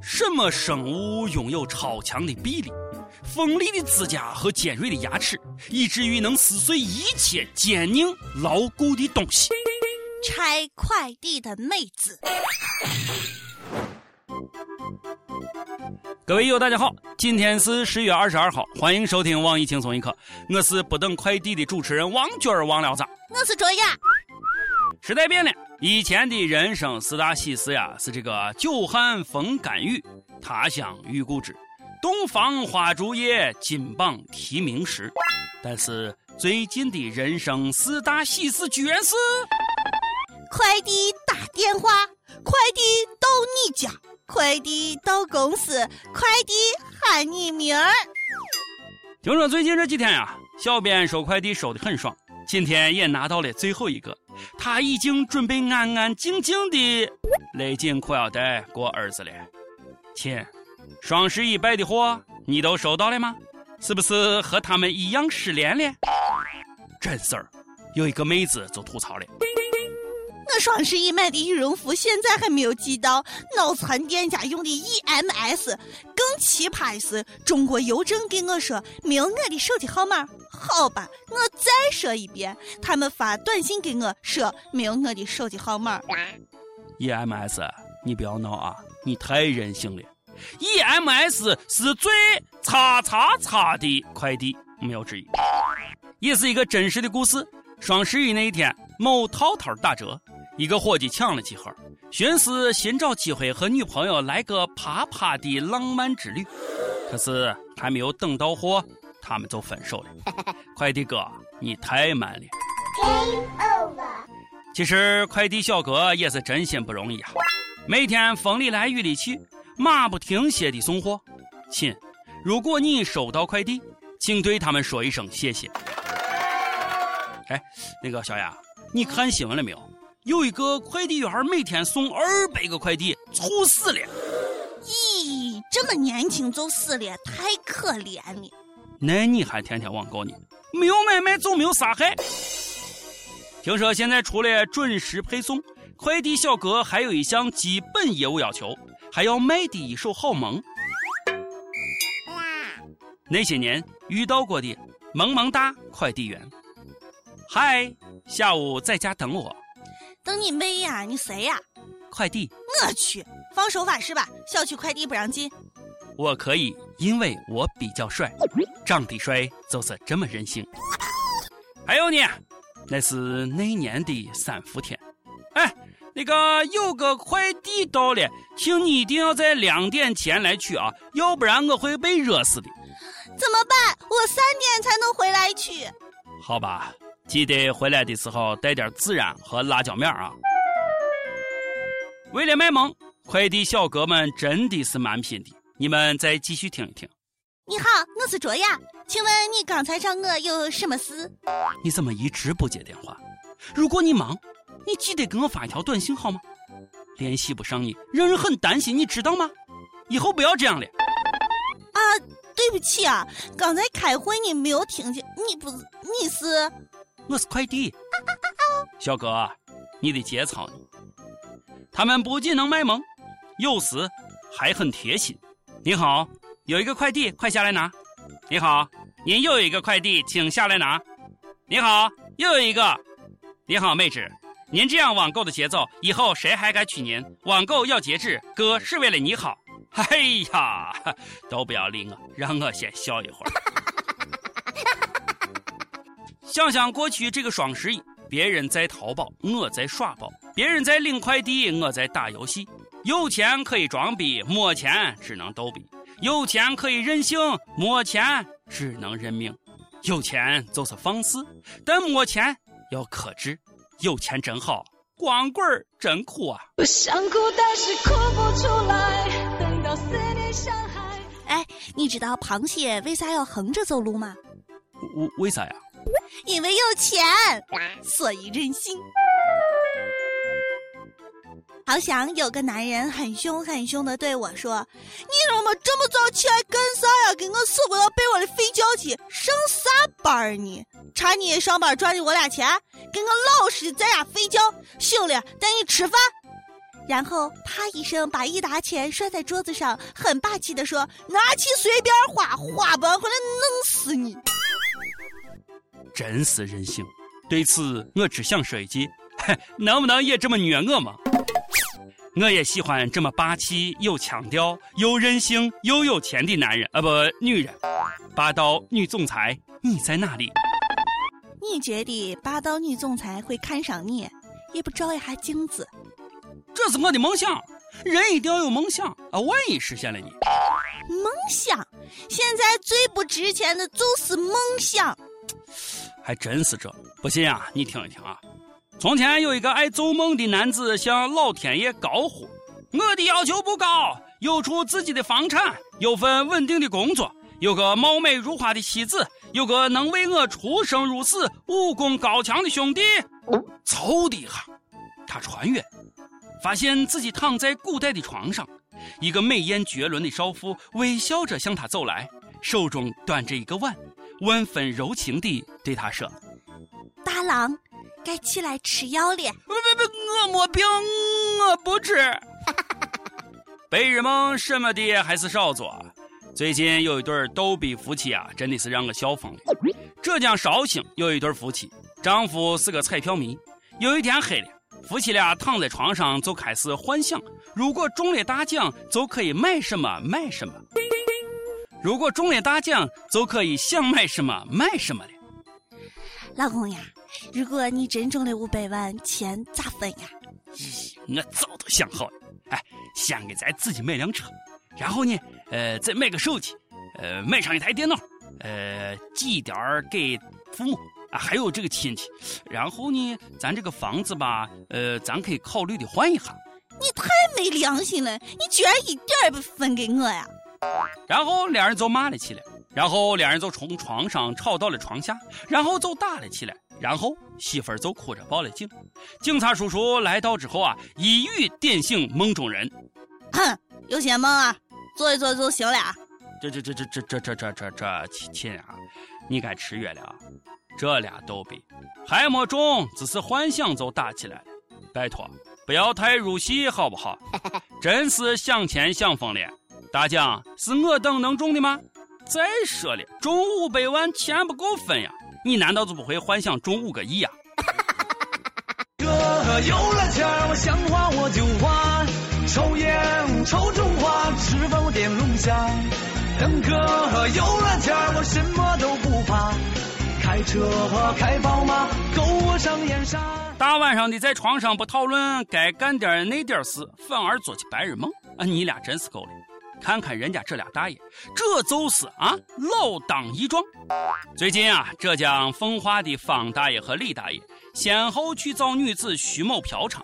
什么生物拥有超强的臂力、锋利的指甲和尖锐的牙齿，以至于能撕碎一切坚硬牢固的东西？拆快递的妹子。各位友，大家好，今天是十月二十二号，欢迎收听网易轻松一刻，我是不等快递的主持人王娟儿王聊子，我是卓雅。时代变了，以前的人生四大喜事呀，是这个久旱逢甘雨，他乡遇故知，洞房花烛夜，金榜题名时。但是最近的人生四大喜事居然是快递打电话，快递到你家。快递到公司，快递喊你名儿。听说最近这几天呀，小编收快递收的很爽，今天也拿到了最后一个，他已经准备安安静静的勒紧裤腰带过日子了。亲，双十一败的货你都收到了吗？是不是和他们一样失联了？真事儿，有一个妹子就吐槽了。我双十一买的羽绒服现在还没有寄到，脑残店家用的 EMS。更奇葩的是，中国邮政给我说没有我的手机号码。好吧，我再说一遍，他们发短信给我说没有我的手机号码。EMS，你不要闹啊！你太任性了。EMS 是最叉叉叉的快递，没有之一。也是一个真实的故事。双十一那一天，某套套打折。一个伙计抢了几盒，寻思寻找机会和女朋友来个啪啪的浪漫之旅。可是还没有等到货，他们就分手了。快递哥，你太慢了。其实快递小哥也是真心不容易啊，每天风里来雨里去，马不停歇的送货。亲，如果你收到快递，请对他们说一声谢谢。哎，那个小雅，你看新闻了没有？有一个快递员每天送二百个快递，猝死了。咦，这么年轻就死了，太可怜了。那你还天天网购呢？没有买卖就没有杀害。听说现在除了准时配送，快递小哥还有一项基本业务要求，还要卖的一手好萌。那些年遇到过的萌萌哒快递员，嗨，下午在家等我。等你妹呀！你谁呀？快递。我去，放手法是吧？小区快递不让进。我可以，因为我比较帅，长得帅就是这么任性。还有呢，那是那年的三伏天。哎，那个有个快递到了，请你一定要在两点前来取啊，要不然我会被热死的。怎么办？我三点才能回来取。好吧。记得回来的时候带点孜然和辣椒面啊！为了卖萌，快递小哥们真的是蛮拼的。你们再继续听一听。你好，我是卓雅，请问你刚才找我有什么事？你怎么一直不接电话？如果你忙，你记得给我发一条短信好吗？联系不上你，让人很担心，你知道吗？以后不要这样了。啊，对不起啊，刚才开会你没有听见。你不是你是？我是快递小哥，你的节操呢？他们不仅能卖萌，有时还很贴心。你好，有一个快递，快下来拿。你好，您又有一个快递，请下来拿。你好，又有一个。你好，妹纸，您这样网购的节奏，以后谁还敢娶您？网购要节制，哥是为了你好。哎呀，都不要理我，让我先笑一会儿。想想过去这个双十一，别人在淘宝，我在耍宝；别人在领快递，我在打游戏。有钱可以装逼，没钱只能逗逼；有钱可以任性，没钱只能认命。有钱就是放肆，但没钱要克制。有钱真好，光棍真苦啊！我想哭，但是哭不出来。等到思念像海。哎，你知道螃蟹为啥要横着走路吗？为为啥呀？因为有钱，所以任性。好想有个男人很凶很凶的对我说：“你怎么这么早起来干啥呀？给我死不到被窝里睡觉去，上啥班儿呢？查你上班赚的我俩钱，给我老实的在家睡觉。醒了带你吃饭。”然后啪一声把一沓钱摔在桌子上，很霸气的说：“拿去随便花，花不完回来弄死你！”真是任性。对此，我只想说一句：能不能也这么虐我嘛？我也喜欢这么霸气、有腔调、又任性又有钱的男人啊，不，女人。霸道女总裁，你在哪里？你觉得霸道女总裁会看上你，也不照一下镜子？这是我的梦想，人一定要有梦想啊！万一实现了呢？梦想，现在最不值钱的就是梦想。还真是这，不信啊，你听一听啊。从前有一个爱做梦的男子向老天爷高呼：“我的要求不高，有处自己的房产，有份稳定的工作，有个貌美如花的妻子，有个能为我出生入死、武功高强的兄弟。”嗖的一下，他穿越，发现自己躺在古代的床上，一个美艳绝伦的少妇微笑着向他走来，手中端着一个碗，万分柔情地对他说：“大郎。”该起来吃药了。不不不，我没病，我不吃。白日梦什么的还是少做。最近有一对逗比夫妻啊，真的是让我笑疯了。浙江绍兴有一对夫妻，丈夫是个彩票迷。有一天黑了，夫妻俩躺在床上就开始幻想：如果中了大奖，就可以买什么买什么；如果中了大奖，就可以想买什么买什么了。老公呀。如果你真中了五百万，钱咋分呀？咦，我早都想好了。哎，先给咱自己买辆车，然后呢，呃，再买个手机，呃，买上一台电脑，呃，寄一点儿给父母啊，还有这个亲戚。然后呢，咱这个房子吧，呃，咱可以考虑的换一下。你太没良心了！你居然一点也不分给我呀！然后两人就骂了起来，然后两人就从床上吵到了床下，然后就打了起来。然后媳妇儿就哭着报了警，警察叔叔来到之后啊，一语点醒梦中人。哼，有些梦啊，做一做就行了。这这这这这这这这这这亲啊，你该吃药了。这俩逗比还没中，只是幻想就打起来了。拜托，不要太入戏好不好？真是想钱想疯了。大奖是我等能中的吗？再说了，中五百万钱不够分呀。你难道就不会幻想中五个亿呀？哥有了钱，我想花我就花，抽烟抽中华，吃饭我点龙虾。等哥有了钱，我什么都不怕，开车开宝马，够我上燕山。大晚上的在床上不讨论该干点那点事，反而做起白日梦啊！你俩真是够了。看看人家这俩大爷，这就是啊，老当益壮。最近啊，浙江奉化的方大爷和李大爷先后去找女子徐某嫖娼。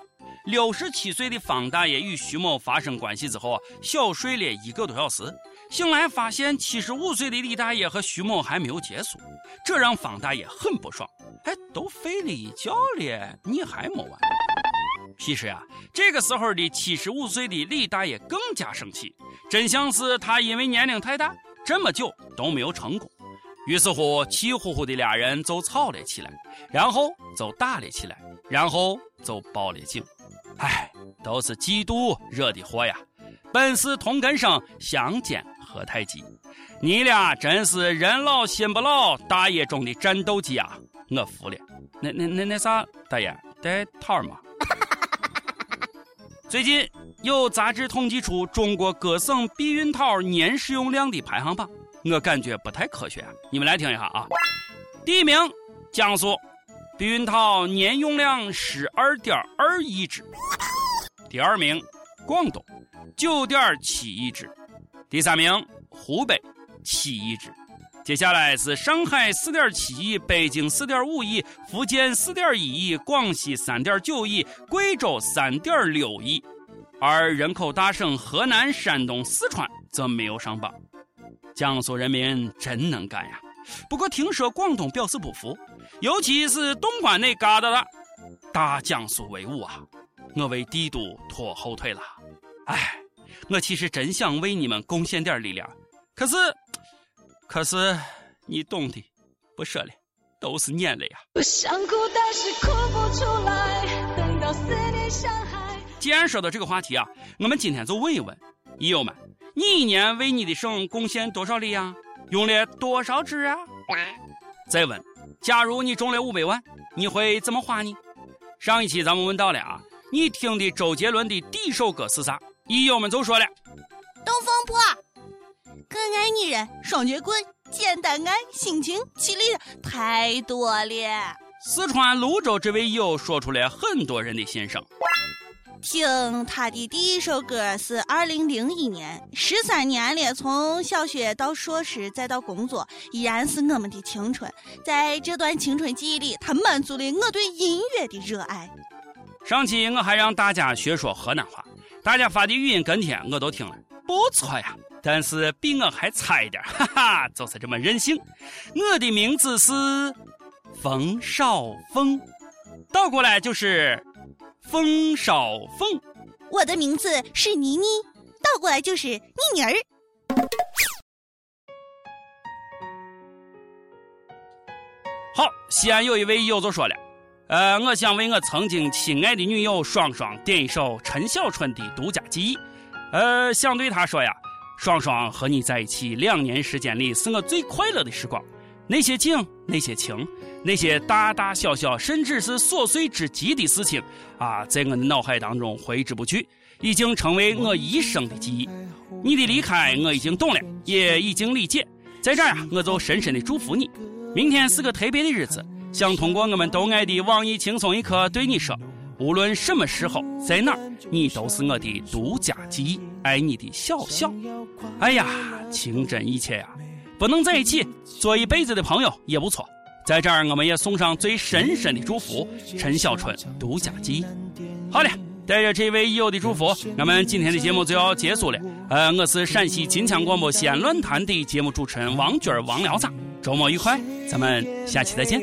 六十七岁的方大爷与徐某发生关系之后啊，小睡了一个多小时，醒来发现七十五岁的李大爷和徐某还没有结束，这让方大爷很不爽。哎，都睡了一觉了，你还没完？其实呀，这个时候的七十五岁的李大爷更加生气。真相是他因为年龄太大，这么久都没有成功，于是乎气呼呼的俩人就吵了起来，然后就打了起来，然后就报了警。唉，都是嫉妒惹的祸呀！本是同根生，相煎何太急。你俩真是人老心不老，大爷中的战斗机啊！我服了。那那那那啥，大爷带套吗？最近。有杂志统计出中国各省避孕套年使用量的排行榜，我感觉不太科学啊。你们来听一下啊。第一名，江苏，避孕套年用量十二点二亿只。第二名，广东，九点七亿只。第三名，湖北，七亿只。接下来是上海四点七亿，北京四点五亿，福建四点一亿，广西三点九亿，贵州三点六亿。而人口大省河南、山东、四川则没有上榜。江苏人民真能干呀！不过听说广东表示不服，尤其是东莞那旮瘩的，大江苏威武啊！我为帝都拖后腿了。哎，我其实真想为你们贡献点力量，可是，可是你懂的，不说了，都是眼泪啊！我想哭，但是哭不出来，等到思念像海。既然说到这个话题啊，我们今天就问一问益友们：你一年为你的省贡献多少力啊？用了多少纸啊？再问：假如你中了五百万，你会怎么花呢？上一期咱们问到了啊，你听的周杰伦的第一首歌是啥？益友们就说了：东风破，更爱女人，双截棍，简单爱，心情，绮丽的太多了。四川泸州这位友说出了很多人的心声。听他的第一首歌是二零零一年，十三年了，从小学到硕士再到工作，依然是我们的青春。在这段青春记忆里，他满足了我对音乐的热爱。上期我还让大家学说河南话，大家发的语音跟帖我都听了，不错呀。但是比我还差一点，哈哈，就是这么任性。我的名字是冯绍峰，倒过来就是。冯少凤，我的名字是妮妮，倒过来就是妮妮儿。好，西安有一位友就说了，呃，我想为我曾经亲爱的女友双双点一首陈小春的《独家记忆》，呃，想对她说呀，双双和你在一起两年时间里是我最快乐的时光，那些景，那些情。那些大大小小，甚至是琐碎之极的事情，啊，在我的脑海当中挥之不去，已经成为我一生的记忆。你的离开，我已经懂了，也已经理解。在这儿啊，我就深深的祝福你。明天是个特别的日子，想通过我们都爱的网易轻松一刻对你说：无论什么时候，在哪儿，你都是我的独家记忆。爱你的小小。哎呀，情真意切呀！不能在一起，做一辈子的朋友也不错。在这儿，我们也送上最深深的祝福，陈小春独家记忆。好了，带着这位友的祝福，我们今天的节目就要结束了。呃，我是陕西金腔广播西安论坛的节目主持人王军王聊子，周末愉快，咱们下期再见。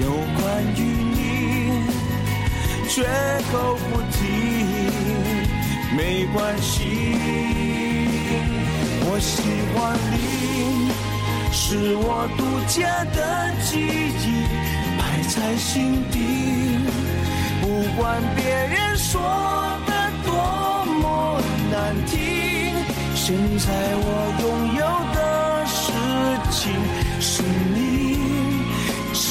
有关于你，绝口不提，没关系。我喜欢你，是我独家的记忆，摆在心底。不管别人说的多么难听，现在我拥有的事情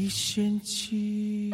你嫌弃。